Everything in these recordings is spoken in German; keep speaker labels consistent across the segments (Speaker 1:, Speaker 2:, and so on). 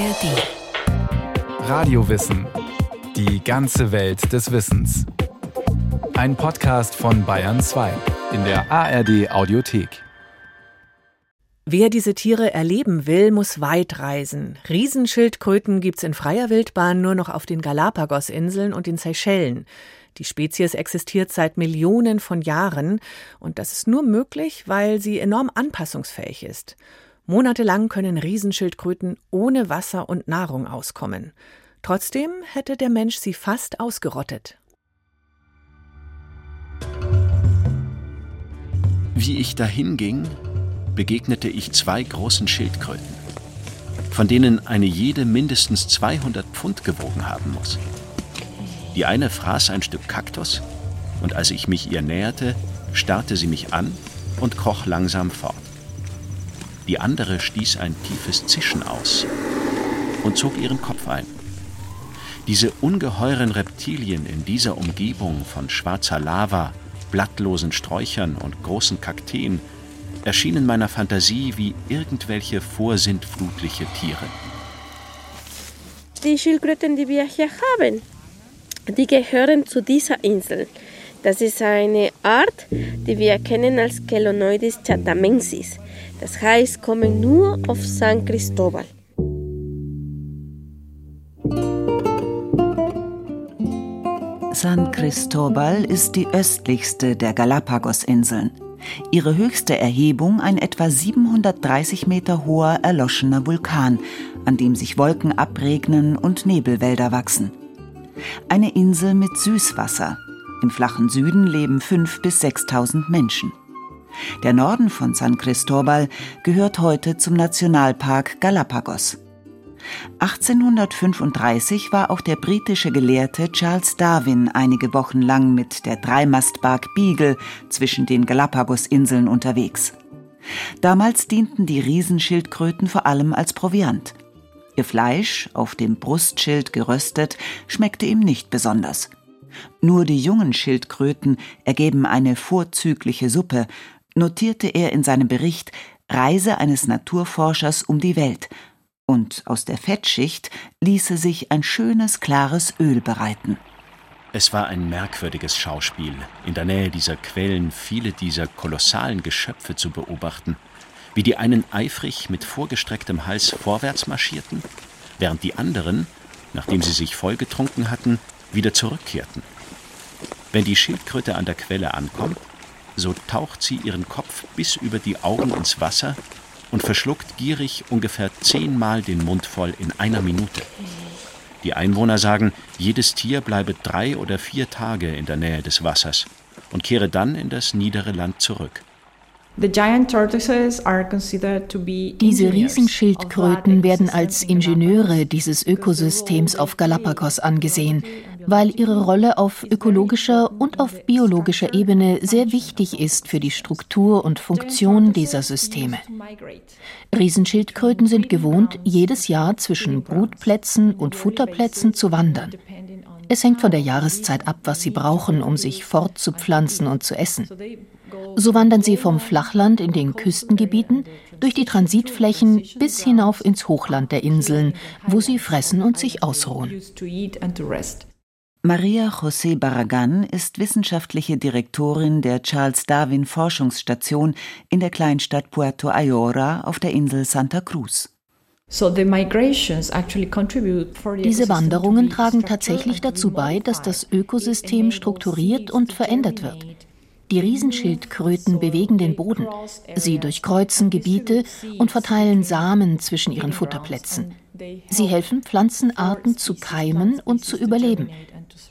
Speaker 1: ARD. Radiowissen. Die ganze Welt des Wissens. Ein Podcast von Bayern 2 in der ARD Audiothek.
Speaker 2: Wer diese Tiere erleben will, muss weit reisen. Riesenschildkröten gibt's in freier Wildbahn nur noch auf den Galapagosinseln und den Seychellen. Die Spezies existiert seit Millionen von Jahren und das ist nur möglich, weil sie enorm anpassungsfähig ist. Monatelang können Riesenschildkröten ohne Wasser und Nahrung auskommen. Trotzdem hätte der Mensch sie fast ausgerottet.
Speaker 3: Wie ich dahin ging, begegnete ich zwei großen Schildkröten, von denen eine jede mindestens 200 Pfund gewogen haben muss. Die eine fraß ein Stück Kaktus und als ich mich ihr näherte, starrte sie mich an und kroch langsam fort. Die andere stieß ein tiefes Zischen aus und zog ihren Kopf ein. Diese ungeheuren Reptilien in dieser Umgebung von schwarzer Lava, blattlosen Sträuchern und großen Kakteen erschienen meiner Fantasie wie irgendwelche vorsintflutliche Tiere.
Speaker 4: Die Schildkröten, die wir hier haben, die gehören zu dieser Insel. Das ist eine Art, die wir kennen als Chelonoidis chatamensis. Das heißt, kommen nur auf San Cristobal.
Speaker 5: San Cristobal ist die östlichste der Galapagos-Inseln. Ihre höchste Erhebung ein etwa 730 Meter hoher erloschener Vulkan, an dem sich Wolken abregnen und Nebelwälder wachsen. Eine Insel mit Süßwasser. Im flachen Süden leben 5.000 bis 6.000 Menschen. Der Norden von San Cristobal gehört heute zum Nationalpark Galapagos. 1835 war auch der britische Gelehrte Charles Darwin einige Wochen lang mit der Dreimastbark Beagle zwischen den Galapagosinseln unterwegs. Damals dienten die Riesenschildkröten vor allem als Proviant. Ihr Fleisch, auf dem Brustschild geröstet, schmeckte ihm nicht besonders. Nur die jungen Schildkröten ergeben eine vorzügliche Suppe, notierte er in seinem Bericht Reise eines Naturforschers um die Welt, und aus der Fettschicht ließe sich ein schönes, klares Öl bereiten.
Speaker 3: Es war ein merkwürdiges Schauspiel, in der Nähe dieser Quellen viele dieser kolossalen Geschöpfe zu beobachten, wie die einen eifrig mit vorgestrecktem Hals vorwärts marschierten, während die anderen, nachdem sie sich vollgetrunken hatten, wieder zurückkehrten. Wenn die Schildkröte an der Quelle ankommt, so taucht sie ihren Kopf bis über die Augen ins Wasser und verschluckt gierig ungefähr zehnmal den Mund voll in einer Minute. Die Einwohner sagen, jedes Tier bleibe drei oder vier Tage in der Nähe des Wassers und kehre dann in das niedere Land zurück.
Speaker 6: Diese Riesenschildkröten werden als Ingenieure dieses Ökosystems auf Galapagos angesehen, weil ihre Rolle auf ökologischer und auf biologischer Ebene sehr wichtig ist für die Struktur und Funktion dieser Systeme. Riesenschildkröten sind gewohnt, jedes Jahr zwischen Brutplätzen und Futterplätzen zu wandern. Es hängt von der Jahreszeit ab, was sie brauchen, um sich fortzupflanzen und zu essen. So wandern sie vom Flachland in den Küstengebieten durch die Transitflächen bis hinauf ins Hochland der Inseln, wo sie fressen und sich ausruhen.
Speaker 5: Maria José Barragan ist wissenschaftliche Direktorin der Charles Darwin Forschungsstation in der Kleinstadt Puerto Ayora auf der Insel Santa Cruz.
Speaker 6: Diese Wanderungen tragen tatsächlich dazu bei, dass das Ökosystem strukturiert und verändert wird. Die Riesenschildkröten bewegen den Boden. Sie durchkreuzen Gebiete und verteilen Samen zwischen ihren Futterplätzen. Sie helfen Pflanzenarten zu keimen und zu überleben.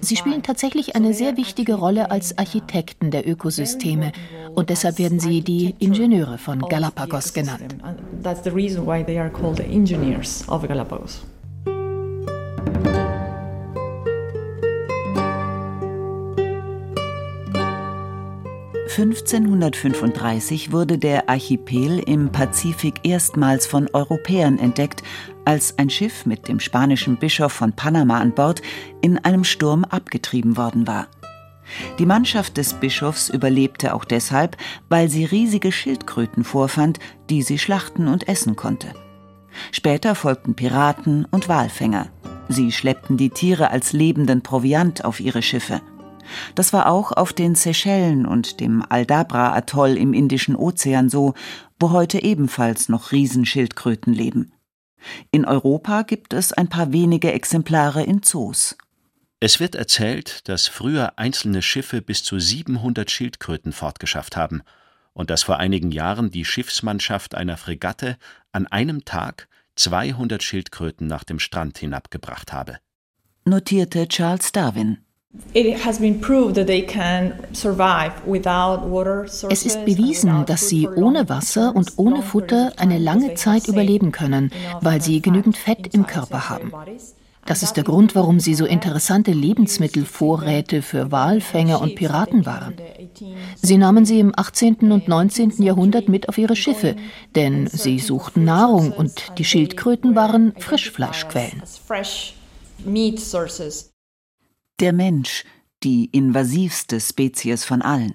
Speaker 6: Sie spielen tatsächlich eine sehr wichtige Rolle als Architekten der Ökosysteme und deshalb werden sie die Ingenieure von Galapagos genannt. That's the reason why they are called the engineers of Galapagos.
Speaker 5: 1535 wurde der Archipel im Pazifik erstmals von Europäern entdeckt, als ein Schiff mit dem spanischen Bischof von Panama an Bord in einem Sturm abgetrieben worden war. Die Mannschaft des Bischofs überlebte auch deshalb, weil sie riesige Schildkröten vorfand, die sie schlachten und essen konnte. Später folgten Piraten und Walfänger. Sie schleppten die Tiere als lebenden Proviant auf ihre Schiffe. Das war auch auf den Seychellen und dem Aldabra-Atoll im Indischen Ozean so, wo heute ebenfalls noch Riesenschildkröten leben. In Europa gibt es ein paar wenige Exemplare in Zoos.
Speaker 3: Es wird erzählt, dass früher einzelne Schiffe bis zu 700 Schildkröten fortgeschafft haben und dass vor einigen Jahren die Schiffsmannschaft einer Fregatte an einem Tag 200 Schildkröten nach dem Strand hinabgebracht habe.
Speaker 5: Notierte Charles Darwin.
Speaker 6: Es ist bewiesen, dass sie ohne Wasser und ohne Futter eine lange Zeit überleben können, weil sie genügend Fett im Körper haben. Das ist der Grund, warum sie so interessante Lebensmittelvorräte für Walfänger und Piraten waren. Sie nahmen sie im 18. und 19. Jahrhundert mit auf ihre Schiffe, denn sie suchten Nahrung und die Schildkröten waren Frischfleischquellen.
Speaker 5: Der Mensch, die invasivste Spezies von allen.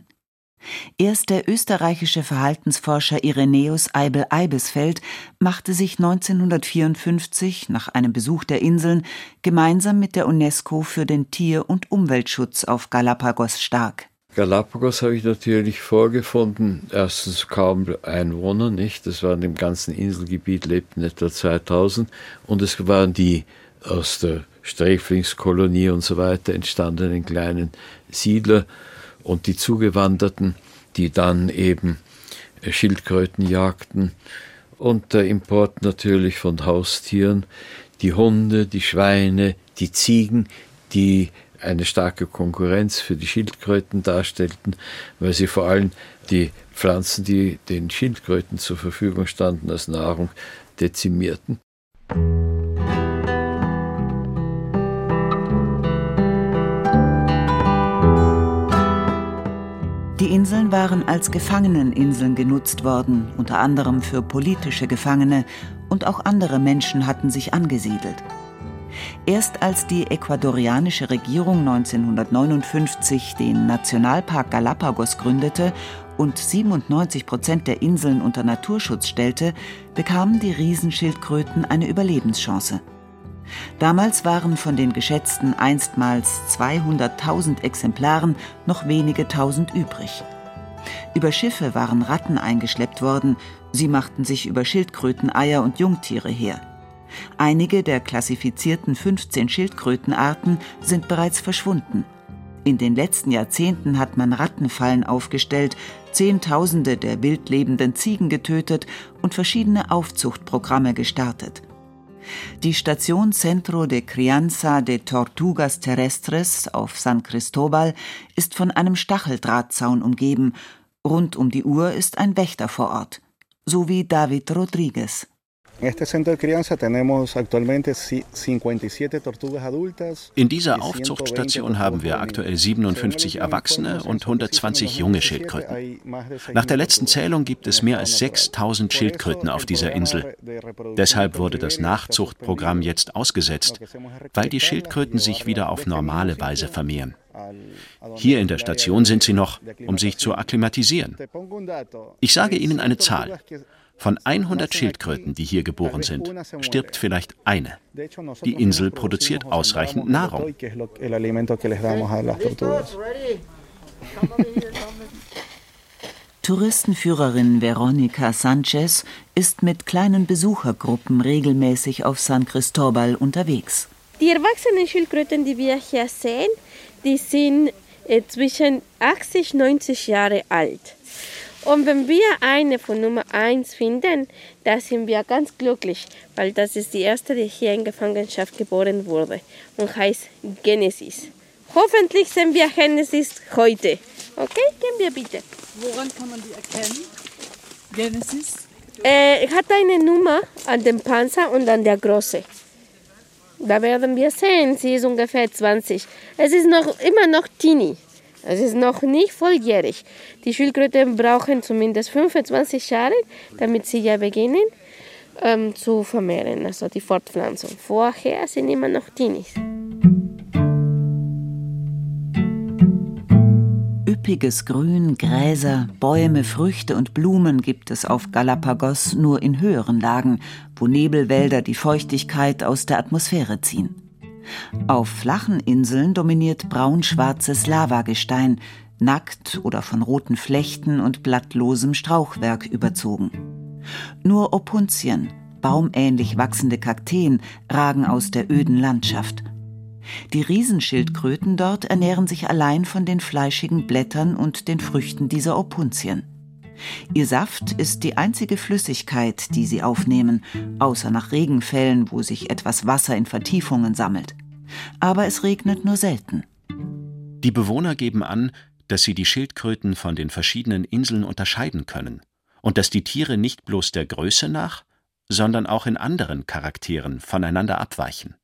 Speaker 5: Erst der österreichische Verhaltensforscher Irenäus Eibel-Eibesfeld machte sich 1954 nach einem Besuch der Inseln gemeinsam mit der UNESCO für den Tier- und Umweltschutz auf Galapagos stark.
Speaker 7: Galapagos habe ich natürlich vorgefunden. Erstens kaum Einwohner, nicht? Das waren im ganzen Inselgebiet lebten etwa 2000 und es waren die aus der Sträflingskolonie und so weiter entstandenen kleinen Siedler und die Zugewanderten, die dann eben äh, Schildkröten jagten und der Import natürlich von Haustieren, die Hunde, die Schweine, die Ziegen, die eine starke Konkurrenz für die Schildkröten darstellten, weil sie vor allem die Pflanzen, die den Schildkröten zur Verfügung standen als Nahrung, dezimierten.
Speaker 5: Die Inseln waren als Gefangeneninseln genutzt worden, unter anderem für politische Gefangene, und auch andere Menschen hatten sich angesiedelt. Erst als die ecuadorianische Regierung 1959 den Nationalpark Galapagos gründete und 97 Prozent der Inseln unter Naturschutz stellte, bekamen die Riesenschildkröten eine Überlebenschance. Damals waren von den geschätzten einstmals 200.000 Exemplaren noch wenige tausend übrig. Über Schiffe waren Ratten eingeschleppt worden, sie machten sich über Schildkröten Eier und Jungtiere her. Einige der klassifizierten 15 Schildkrötenarten sind bereits verschwunden. In den letzten Jahrzehnten hat man Rattenfallen aufgestellt, Zehntausende der wildlebenden Ziegen getötet und verschiedene Aufzuchtprogramme gestartet. Die Station Centro de Crianza de Tortugas Terrestres auf San Cristobal ist von einem Stacheldrahtzaun umgeben. Rund um die Uhr ist ein Wächter vor Ort, so wie David Rodriguez.
Speaker 3: In dieser Aufzuchtstation haben wir aktuell 57 Erwachsene und 120 junge Schildkröten. Nach der letzten Zählung gibt es mehr als 6000 Schildkröten auf dieser Insel. Deshalb wurde das Nachzuchtprogramm jetzt ausgesetzt, weil die Schildkröten sich wieder auf normale Weise vermehren. Hier in der Station sind sie noch, um sich zu akklimatisieren. Ich sage Ihnen eine Zahl. Von 100 Schildkröten, die hier geboren sind, stirbt vielleicht eine. Die Insel produziert ausreichend Nahrung.
Speaker 5: Touristenführerin Veronica Sanchez ist mit kleinen Besuchergruppen regelmäßig auf San Cristobal unterwegs.
Speaker 4: Die erwachsenen Schildkröten, die wir hier sehen, die sind äh, zwischen 80 und 90 Jahre alt. Und wenn wir eine von Nummer 1 finden, da sind wir ganz glücklich, weil das ist die erste, die hier in Gefangenschaft geboren wurde und heißt Genesis. Hoffentlich sehen wir Genesis heute. Okay, gehen wir bitte.
Speaker 8: Woran kann man die erkennen? Genesis?
Speaker 4: Äh, hat eine Nummer an dem Panzer und an der Große. Da werden wir sehen, sie ist ungefähr 20. Es ist noch immer noch Teenie. Es ist noch nicht volljährig. Die Schildkröten brauchen zumindest 25 Jahre, damit sie ja beginnen ähm, zu vermehren, also die Fortpflanzung. Vorher sind immer noch Teenies.
Speaker 5: Üppiges Grün, Gräser, Bäume, Früchte und Blumen gibt es auf Galapagos nur in höheren Lagen, wo Nebelwälder die Feuchtigkeit aus der Atmosphäre ziehen. Auf flachen Inseln dominiert braun-schwarzes Lavagestein, nackt oder von roten Flechten und blattlosem Strauchwerk überzogen. Nur Opuntien, baumähnlich wachsende Kakteen, ragen aus der öden Landschaft – die Riesenschildkröten dort ernähren sich allein von den fleischigen Blättern und den Früchten dieser Opuntien. Ihr Saft ist die einzige Flüssigkeit, die sie aufnehmen, außer nach Regenfällen, wo sich etwas Wasser in Vertiefungen sammelt. Aber es regnet nur selten.
Speaker 3: Die Bewohner geben an, dass sie die Schildkröten von den verschiedenen Inseln unterscheiden können und dass die Tiere nicht bloß der Größe nach, sondern auch in anderen Charakteren voneinander abweichen.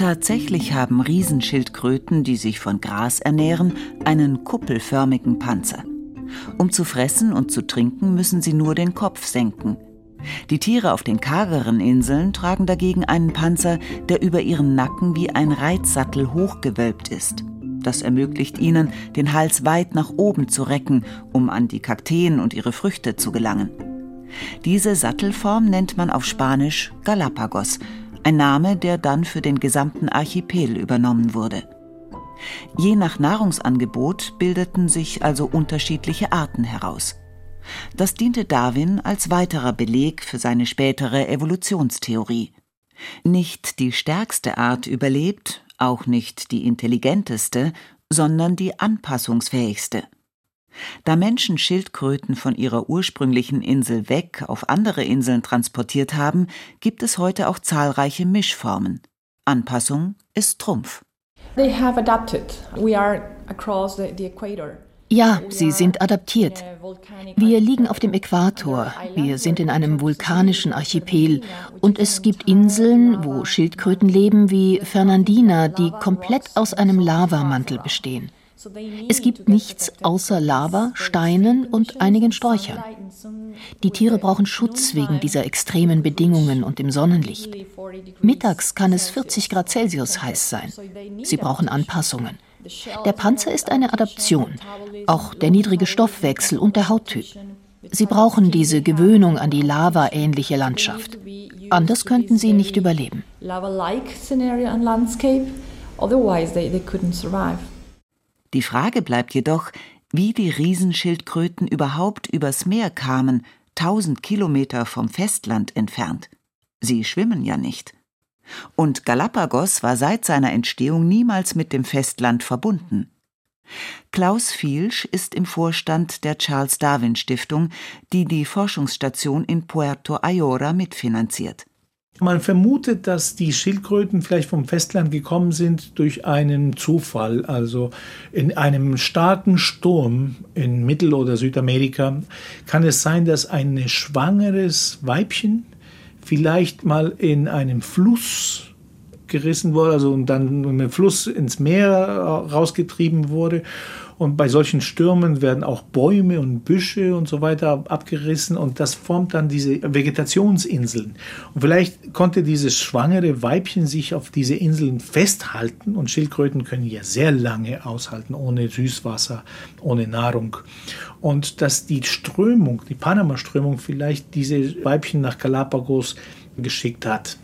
Speaker 5: Tatsächlich haben Riesenschildkröten, die sich von Gras ernähren, einen kuppelförmigen Panzer. Um zu fressen und zu trinken, müssen sie nur den Kopf senken. Die Tiere auf den kargeren Inseln tragen dagegen einen Panzer, der über ihren Nacken wie ein Reitsattel hochgewölbt ist. Das ermöglicht ihnen, den Hals weit nach oben zu recken, um an die Kakteen und ihre Früchte zu gelangen. Diese Sattelform nennt man auf Spanisch Galapagos ein Name, der dann für den gesamten Archipel übernommen wurde. Je nach Nahrungsangebot bildeten sich also unterschiedliche Arten heraus. Das diente Darwin als weiterer Beleg für seine spätere Evolutionstheorie. Nicht die stärkste Art überlebt, auch nicht die intelligenteste, sondern die anpassungsfähigste. Da Menschen Schildkröten von ihrer ursprünglichen Insel weg auf andere Inseln transportiert haben, gibt es heute auch zahlreiche Mischformen. Anpassung ist Trumpf.
Speaker 6: Ja, sie sind adaptiert. Wir liegen auf dem Äquator, wir sind in einem vulkanischen Archipel. Und es gibt Inseln, wo Schildkröten leben wie Fernandina, die komplett aus einem Lavamantel bestehen. Es gibt nichts außer Lava, Steinen und einigen Sträuchern. Die Tiere brauchen Schutz wegen dieser extremen Bedingungen und dem Sonnenlicht. Mittags kann es 40 Grad Celsius heiß sein. Sie brauchen Anpassungen. Der Panzer ist eine Adaption, auch der niedrige Stoffwechsel und der Hauttyp. Sie brauchen diese Gewöhnung an die lava-ähnliche Landschaft. Anders könnten sie nicht überleben. Lava-like scenario and landscape,
Speaker 5: otherwise they, they couldn't survive. Die Frage bleibt jedoch, wie die Riesenschildkröten überhaupt übers Meer kamen, tausend Kilometer vom Festland entfernt. Sie schwimmen ja nicht. Und Galapagos war seit seiner Entstehung niemals mit dem Festland verbunden. Klaus Fielsch ist im Vorstand der Charles Darwin Stiftung, die die Forschungsstation in Puerto Ayora mitfinanziert.
Speaker 9: Man vermutet, dass die Schildkröten vielleicht vom Festland gekommen sind durch einen Zufall. Also in einem starken Sturm in Mittel- oder Südamerika kann es sein, dass ein schwangeres Weibchen vielleicht mal in einem Fluss gerissen wurde, also und dann mit dem Fluss ins Meer rausgetrieben wurde und bei solchen Stürmen werden auch Bäume und Büsche und so weiter abgerissen und das formt dann diese Vegetationsinseln. Und vielleicht konnte dieses schwangere Weibchen sich auf diese Inseln festhalten und Schildkröten können ja sehr lange aushalten ohne Süßwasser, ohne Nahrung. Und dass die Strömung, die Panama-Strömung vielleicht diese Weibchen nach Galapagos geschickt hat.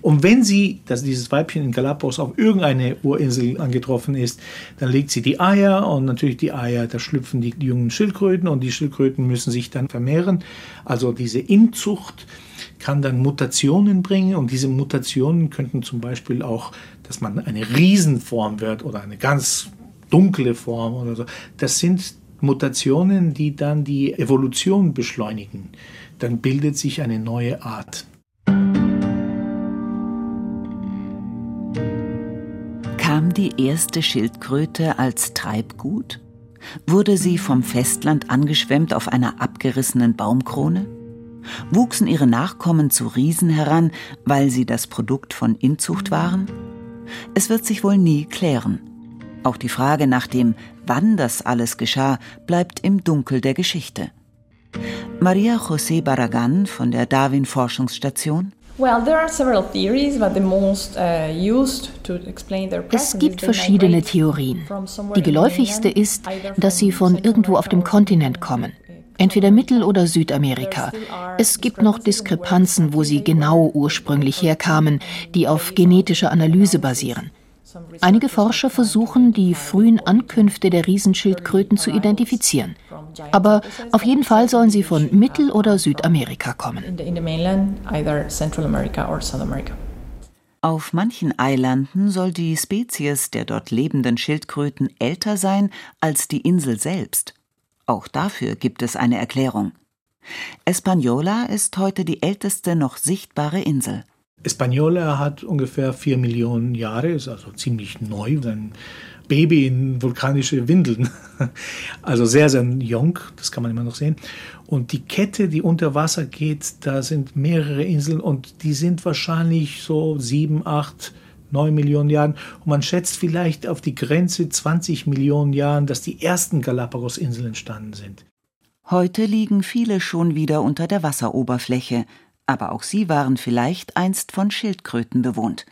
Speaker 9: Und wenn sie, dass dieses Weibchen in Galapagos auf irgendeine Urinsel angetroffen ist, dann legt sie die Eier und natürlich die Eier, da schlüpfen die jungen Schildkröten und die Schildkröten müssen sich dann vermehren. Also diese Inzucht kann dann Mutationen bringen und diese Mutationen könnten zum Beispiel auch, dass man eine Riesenform wird oder eine ganz dunkle Form oder so. Das sind Mutationen, die dann die Evolution beschleunigen. Dann bildet sich eine neue Art.
Speaker 5: Kam die erste Schildkröte als Treibgut? Wurde sie vom Festland angeschwemmt auf einer abgerissenen Baumkrone? Wuchsen ihre Nachkommen zu Riesen heran, weil sie das Produkt von Inzucht waren? Es wird sich wohl nie klären. Auch die Frage nach dem, wann das alles geschah, bleibt im Dunkel der Geschichte. Maria José Barragan von der Darwin Forschungsstation
Speaker 6: Es gibt verschiedene Theorien. Die geläufigste ist, dass sie von irgendwo auf dem Kontinent kommen, entweder Mittel- oder Südamerika. Es gibt noch Diskrepanzen, wo sie genau ursprünglich herkamen, die auf genetischer Analyse basieren. Einige Forscher versuchen, die frühen Ankünfte der Riesenschildkröten zu identifizieren. Aber auf jeden Fall sollen sie von Mittel- oder Südamerika kommen.
Speaker 5: Auf manchen Eilanden soll die Spezies der dort lebenden Schildkröten älter sein als die Insel selbst. Auch dafür gibt es eine Erklärung. Española ist heute die älteste noch sichtbare Insel.
Speaker 9: Española hat ungefähr vier Millionen Jahre, ist also ziemlich neu, ein Baby in vulkanische Windeln. Also sehr, sehr jung, das kann man immer noch sehen. Und die Kette, die unter Wasser geht, da sind mehrere Inseln und die sind wahrscheinlich so sieben, acht, neun Millionen Jahren. Und man schätzt vielleicht auf die Grenze 20 Millionen Jahren, dass die ersten Galapagos-Inseln entstanden sind.
Speaker 5: Heute liegen viele schon wieder unter der Wasseroberfläche, aber auch sie waren vielleicht einst von Schildkröten bewohnt.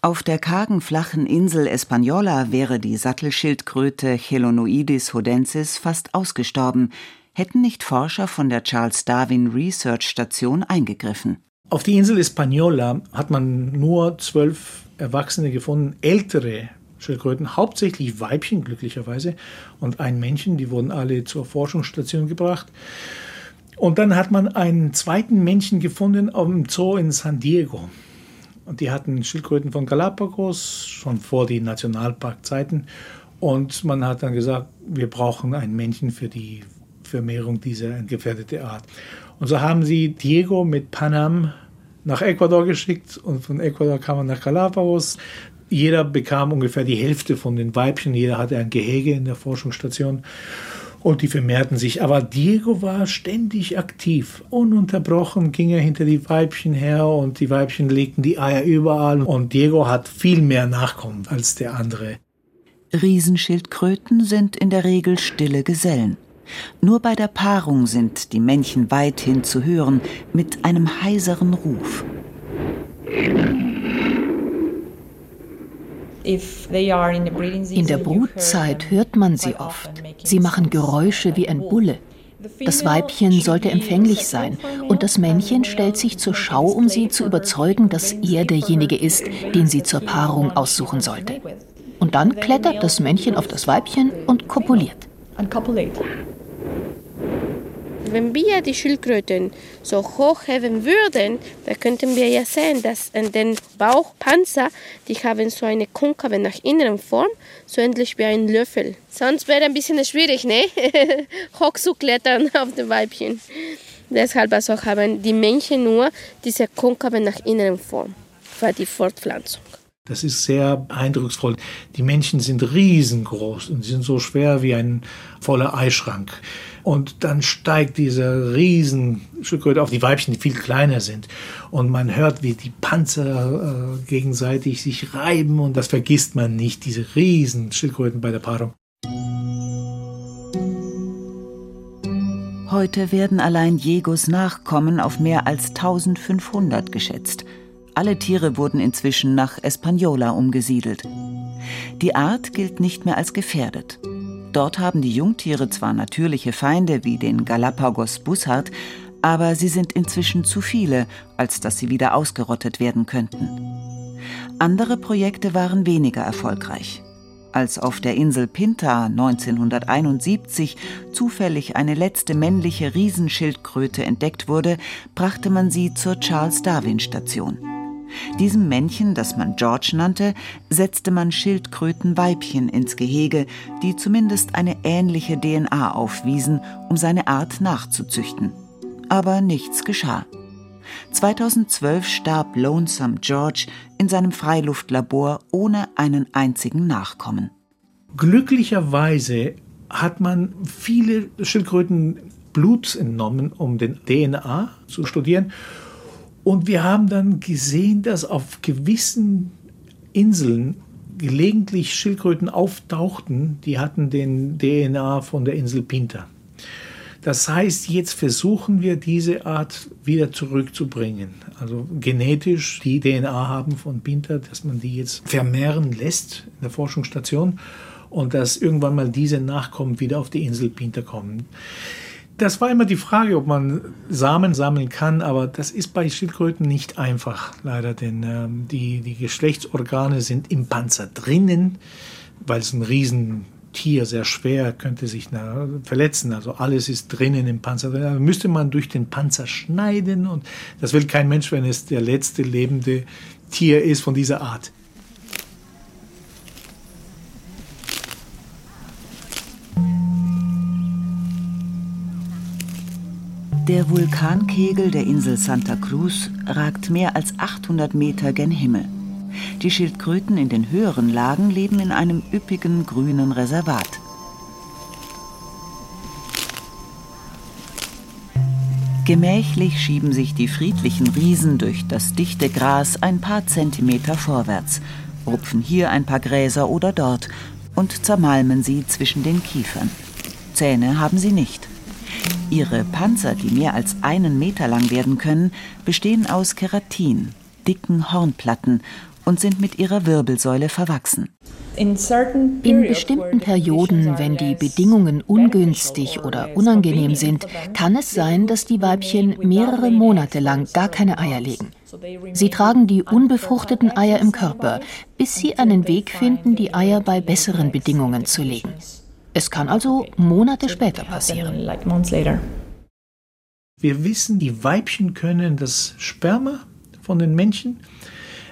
Speaker 5: Auf der kargen, flachen Insel Española wäre die Sattelschildkröte Chelonoidis hodensis fast ausgestorben, hätten nicht Forscher von der Charles Darwin Research Station eingegriffen.
Speaker 9: Auf die Insel Española hat man nur zwölf Erwachsene gefunden, ältere Schildkröten, hauptsächlich Weibchen glücklicherweise und ein Männchen, die wurden alle zur Forschungsstation gebracht. Und dann hat man einen zweiten Männchen gefunden im Zoo in San Diego. Und die hatten Schildkröten von Galapagos schon vor den Nationalparkzeiten. Und man hat dann gesagt, wir brauchen ein Männchen für die Vermehrung dieser gefährdeten Art. Und so haben sie Diego mit Panam nach Ecuador geschickt und von Ecuador kam er nach Galapagos. Jeder bekam ungefähr die Hälfte von den Weibchen, jeder hatte ein Gehege in der Forschungsstation und die vermehrten sich. Aber Diego war ständig aktiv. Ununterbrochen ging er hinter die Weibchen her und die Weibchen legten die Eier überall. Und Diego hat viel mehr Nachkommen als der andere.
Speaker 5: Riesenschildkröten sind in der Regel stille Gesellen. Nur bei der Paarung sind die Männchen weithin zu hören mit einem heiseren Ruf.
Speaker 6: In der Brutzeit hört man sie oft. Sie machen Geräusche wie ein Bulle. Das Weibchen sollte empfänglich sein und das Männchen stellt sich zur Schau, um sie zu überzeugen, dass er derjenige ist, den sie zur Paarung aussuchen sollte. Und dann klettert das Männchen auf das Weibchen und kopuliert
Speaker 4: wenn wir die Schildkröten so hoch heben würden, dann könnten wir ja sehen, dass in den Bauchpanzer, die haben so eine konkave nach inneren Form, so ähnlich wie ein Löffel. Sonst wäre ein bisschen schwierig, ne? hoch zu klettern auf den Weibchen. Deshalb also haben die Männchen nur diese konkave nach inneren Form für die Fortpflanzung.
Speaker 9: Das ist sehr eindrucksvoll. Die Männchen sind riesengroß und sind so schwer wie ein voller Eischrank. Und dann steigt dieser Riesenschildkröte auf die Weibchen, die viel kleiner sind. Und man hört, wie die Panzer äh, gegenseitig sich reiben. Und das vergisst man nicht, diese Riesenschildkröten bei der Paarung.
Speaker 5: Heute werden allein Jegos Nachkommen auf mehr als 1500 geschätzt. Alle Tiere wurden inzwischen nach Española umgesiedelt. Die Art gilt nicht mehr als gefährdet. Dort haben die Jungtiere zwar natürliche Feinde wie den Galapagos-Bussard, aber sie sind inzwischen zu viele, als dass sie wieder ausgerottet werden könnten. Andere Projekte waren weniger erfolgreich. Als auf der Insel Pinta 1971 zufällig eine letzte männliche Riesenschildkröte entdeckt wurde, brachte man sie zur Charles Darwin Station. Diesem Männchen, das man George nannte, setzte man Schildkrötenweibchen ins Gehege, die zumindest eine ähnliche DNA aufwiesen, um seine Art nachzuzüchten. Aber nichts geschah. 2012 starb Lonesome George in seinem Freiluftlabor ohne einen einzigen Nachkommen.
Speaker 9: Glücklicherweise hat man viele Schildkröten Blut entnommen, um den DNA zu studieren. Und wir haben dann gesehen, dass auf gewissen Inseln gelegentlich Schildkröten auftauchten, die hatten den DNA von der Insel Pinta. Das heißt, jetzt versuchen wir diese Art wieder zurückzubringen. Also genetisch die DNA haben von Pinter, dass man die jetzt vermehren lässt in der Forschungsstation und dass irgendwann mal diese Nachkommen wieder auf die Insel Pinter kommen. Das war immer die Frage, ob man Samen sammeln kann, aber das ist bei Schildkröten nicht einfach, leider, denn ähm, die, die Geschlechtsorgane sind im Panzer drinnen, weil es ein Riesentier sehr schwer könnte sich na, verletzen. Also alles ist drinnen im Panzer. Da müsste man durch den Panzer schneiden und das will kein Mensch, wenn es der letzte lebende Tier ist von dieser Art.
Speaker 5: Der Vulkankegel der Insel Santa Cruz ragt mehr als 800 Meter gen Himmel. Die Schildkröten in den höheren Lagen leben in einem üppigen grünen Reservat. Gemächlich schieben sich die friedlichen Riesen durch das dichte Gras ein paar Zentimeter vorwärts, rupfen hier ein paar Gräser oder dort und zermalmen sie zwischen den Kiefern. Zähne haben sie nicht. Ihre Panzer, die mehr als einen Meter lang werden können, bestehen aus Keratin, dicken Hornplatten und sind mit ihrer Wirbelsäule verwachsen.
Speaker 6: In bestimmten Perioden, wenn die Bedingungen ungünstig oder unangenehm sind, kann es sein, dass die Weibchen mehrere Monate lang gar keine Eier legen. Sie tragen die unbefruchteten Eier im Körper, bis sie einen Weg finden, die Eier bei besseren Bedingungen zu legen. Es kann also Monate später passieren.
Speaker 9: Wir wissen, die Weibchen können das Sperma von den Männchen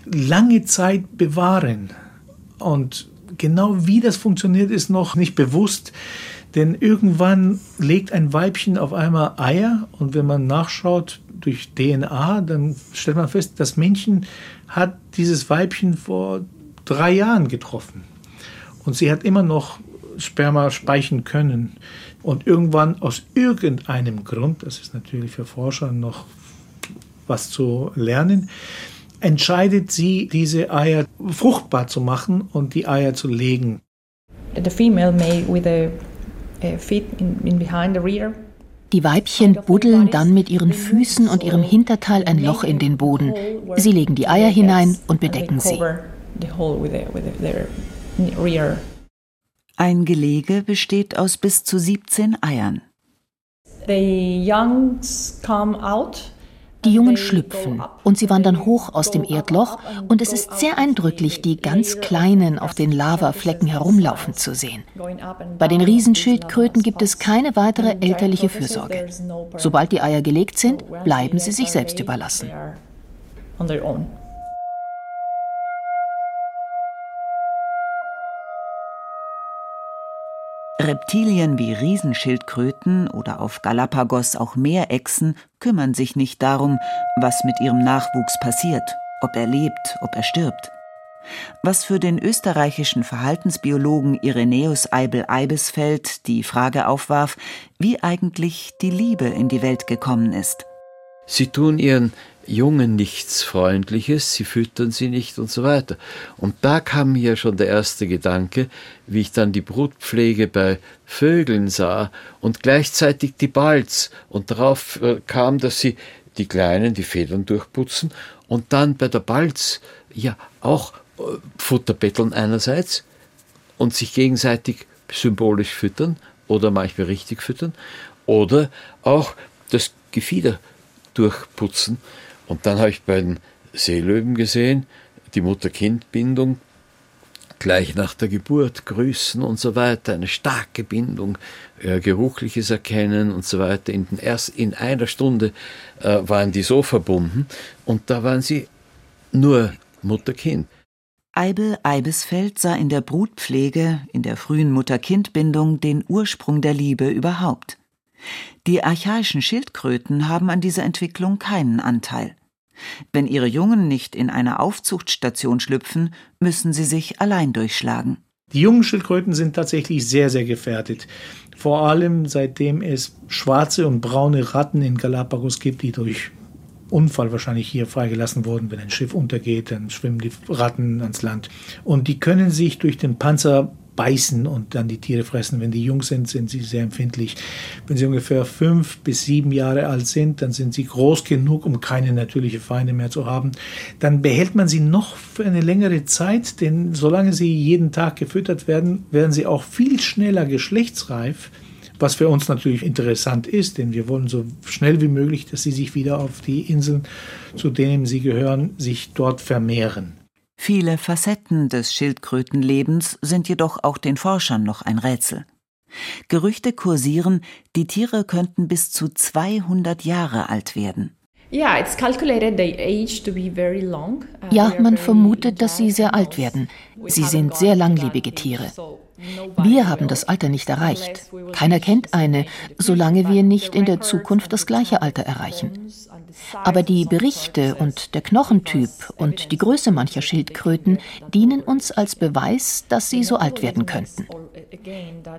Speaker 9: lange Zeit bewahren. Und genau wie das funktioniert, ist noch nicht bewusst. Denn irgendwann legt ein Weibchen auf einmal Eier und wenn man nachschaut durch DNA, dann stellt man fest, das Männchen hat dieses Weibchen vor drei Jahren getroffen. Und sie hat immer noch Sperma speichern können. Und irgendwann aus irgendeinem Grund, das ist natürlich für Forscher noch was zu lernen, entscheidet sie, diese Eier fruchtbar zu machen und die Eier zu legen.
Speaker 6: The female may with a feet in, in behind the rear die Weibchen buddeln dann mit ihren Füßen und ihrem Hinterteil ein Loch in den Boden. Sie legen die Eier hinein und bedecken sie.
Speaker 5: Ein Gelege besteht aus bis zu 17 Eiern.
Speaker 6: Die Jungen schlüpfen und sie wandern hoch aus dem Erdloch und es ist sehr eindrücklich, die ganz Kleinen auf den Lavaflecken herumlaufen zu sehen. Bei den Riesenschildkröten gibt es keine weitere elterliche Fürsorge. Sobald die Eier gelegt sind, bleiben sie sich selbst überlassen.
Speaker 5: Reptilien wie Riesenschildkröten oder auf Galapagos auch Meerechsen kümmern sich nicht darum, was mit ihrem Nachwuchs passiert, ob er lebt, ob er stirbt. Was für den österreichischen Verhaltensbiologen Irenäus Eibel-Eibesfeld die Frage aufwarf, wie eigentlich die Liebe in die Welt gekommen ist.
Speaker 7: Sie tun ihren Jungen nichts Freundliches, sie füttern sie nicht und so weiter. Und da kam mir schon der erste Gedanke, wie ich dann die Brutpflege bei Vögeln sah und gleichzeitig die Balz und darauf äh, kam, dass sie die Kleinen die Federn durchputzen und dann bei der Balz ja auch äh, Futter betteln einerseits und sich gegenseitig symbolisch füttern oder manchmal richtig füttern oder auch das Gefieder durchputzen und dann habe ich bei den Seelöwen gesehen, die Mutter-Kind-Bindung gleich nach der Geburt grüßen und so weiter, eine starke Bindung, äh, geruchliches Erkennen und so weiter. In, den erst, in einer Stunde äh, waren die so verbunden und da waren sie nur Mutter-Kind.
Speaker 5: Eibel Eibesfeld sah in der Brutpflege, in der frühen Mutter-Kind-Bindung den Ursprung der Liebe überhaupt. Die archaischen Schildkröten haben an dieser Entwicklung keinen Anteil. Wenn ihre Jungen nicht in einer Aufzuchtstation schlüpfen, müssen sie sich allein durchschlagen.
Speaker 9: Die jungen Schildkröten sind tatsächlich sehr, sehr gefährdet. Vor allem seitdem es schwarze und braune Ratten in Galapagos gibt, die durch Unfall wahrscheinlich hier freigelassen wurden. Wenn ein Schiff untergeht, dann schwimmen die Ratten ans Land. Und die können sich durch den Panzer beißen und dann die Tiere fressen. Wenn die jung sind, sind sie sehr empfindlich. Wenn sie ungefähr fünf bis sieben Jahre alt sind, dann sind sie groß genug, um keine natürliche Feinde mehr zu haben. Dann behält man sie noch für eine längere Zeit, denn solange sie jeden Tag gefüttert werden, werden sie auch viel schneller geschlechtsreif was für uns natürlich interessant ist, denn wir wollen so schnell wie möglich, dass sie sich wieder auf die Inseln, zu denen sie gehören, sich dort vermehren.
Speaker 5: Viele Facetten des Schildkrötenlebens sind jedoch auch den Forschern noch ein Rätsel. Gerüchte kursieren, die Tiere könnten bis zu 200 Jahre alt werden.
Speaker 6: Uh, ja, man vermutet, dass sie sehr alt werden. Sie sind sehr langlebige Tiere. Wir haben das Alter nicht erreicht. Keiner kennt eine, solange wir nicht in der Zukunft das gleiche Alter erreichen. Aber die Berichte und der Knochentyp und die Größe mancher Schildkröten dienen uns als Beweis, dass sie so alt werden könnten.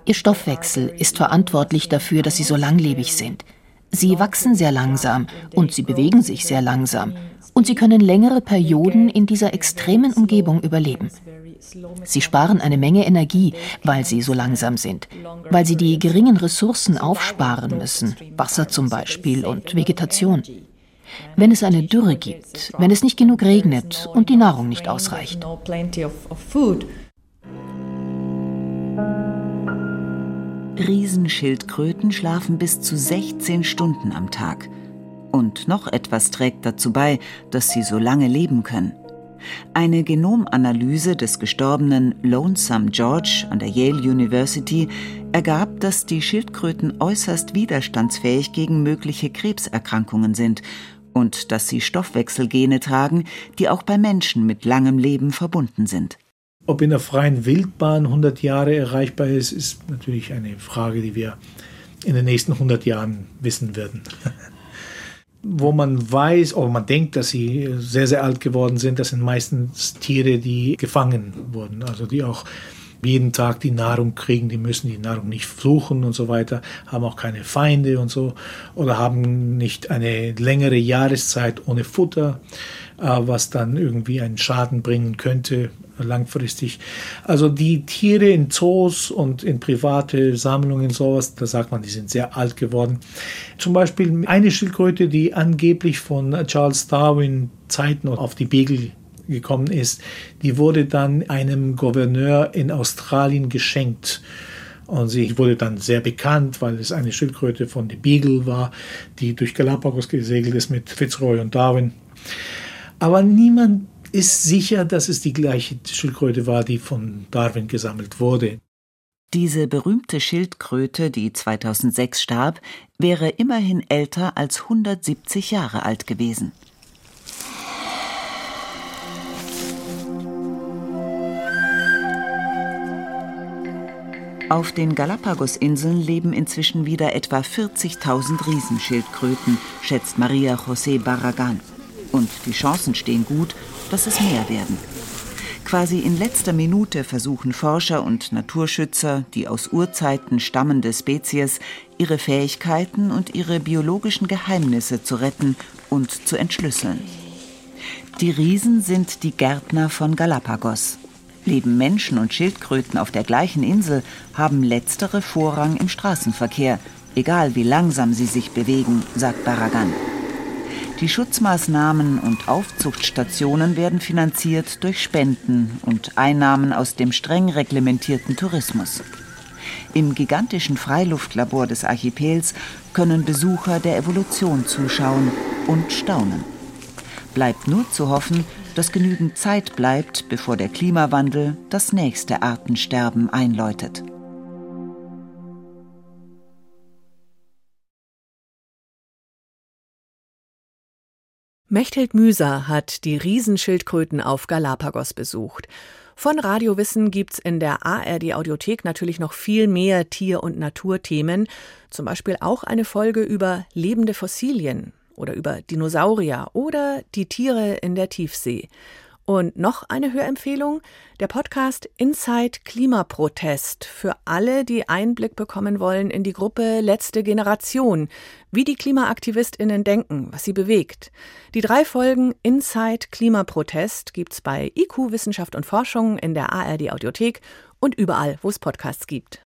Speaker 6: Ihr Stoffwechsel ist verantwortlich dafür, dass sie so langlebig sind. Sie wachsen sehr langsam und sie bewegen sich sehr langsam und sie können längere Perioden in dieser extremen Umgebung überleben. Sie sparen eine Menge Energie, weil sie so langsam sind, weil sie die geringen Ressourcen aufsparen müssen, Wasser zum Beispiel und Vegetation. Wenn es eine Dürre gibt, wenn es nicht genug regnet und die Nahrung nicht ausreicht.
Speaker 5: Riesenschildkröten schlafen bis zu 16 Stunden am Tag. Und noch etwas trägt dazu bei, dass sie so lange leben können. Eine Genomanalyse des gestorbenen Lonesome George an der Yale University ergab, dass die Schildkröten äußerst widerstandsfähig gegen mögliche Krebserkrankungen sind und dass sie Stoffwechselgene tragen, die auch bei Menschen mit langem Leben verbunden sind.
Speaker 9: Ob in der freien Wildbahn 100 Jahre erreichbar ist, ist natürlich eine Frage, die wir in den nächsten 100 Jahren wissen werden. Wo man weiß, oder man denkt, dass sie sehr, sehr alt geworden sind, das sind meistens Tiere, die gefangen wurden, also die auch jeden Tag die Nahrung kriegen, die müssen die Nahrung nicht suchen und so weiter, haben auch keine Feinde und so oder haben nicht eine längere Jahreszeit ohne Futter, äh, was dann irgendwie einen Schaden bringen könnte langfristig. Also die Tiere in Zoos und in private Sammlungen sowas, da sagt man, die sind sehr alt geworden. Zum Beispiel eine Schildkröte, die angeblich von Charles Darwin Zeiten auf die Beagle gekommen ist, die wurde dann einem Gouverneur in Australien geschenkt. Und sie wurde dann sehr bekannt, weil es eine Schildkröte von The Beagle war, die durch Galapagos gesegelt ist mit Fitzroy und Darwin. Aber niemand ist sicher, dass es die gleiche Schildkröte war, die von Darwin gesammelt wurde.
Speaker 5: Diese berühmte Schildkröte, die 2006 starb, wäre immerhin älter als 170 Jahre alt gewesen. Auf den Galapagos-Inseln leben inzwischen wieder etwa 40.000 Riesenschildkröten, schätzt Maria José Barragan. Und die Chancen stehen gut, dass es mehr werden. Quasi in letzter Minute versuchen Forscher und Naturschützer, die aus Urzeiten stammende Spezies, ihre Fähigkeiten und ihre biologischen Geheimnisse zu retten und zu entschlüsseln. Die Riesen sind die Gärtner von Galapagos. Leben Menschen und Schildkröten auf der gleichen Insel, haben letztere Vorrang im Straßenverkehr, egal wie langsam sie sich bewegen, sagt Barragan. Die Schutzmaßnahmen und Aufzuchtstationen werden finanziert durch Spenden und Einnahmen aus dem streng reglementierten Tourismus. Im gigantischen Freiluftlabor des Archipels können Besucher der Evolution zuschauen und staunen. Bleibt nur zu hoffen, dass genügend Zeit bleibt, bevor der Klimawandel das nächste Artensterben einläutet.
Speaker 2: Mechthild Müser hat die Riesenschildkröten auf Galapagos besucht. Von Radiowissen gibt's in der ARD Audiothek natürlich noch viel mehr Tier- und Naturthemen, zum Beispiel auch eine Folge über lebende Fossilien oder über Dinosaurier oder die Tiere in der Tiefsee. Und noch eine Hörempfehlung, der Podcast Inside Klimaprotest für alle, die Einblick bekommen wollen in die Gruppe Letzte Generation, wie die Klimaaktivistinnen denken, was sie bewegt. Die drei Folgen Inside Klimaprotest gibt's bei IQ Wissenschaft und Forschung in der ARD Audiothek und überall, wo es Podcasts gibt.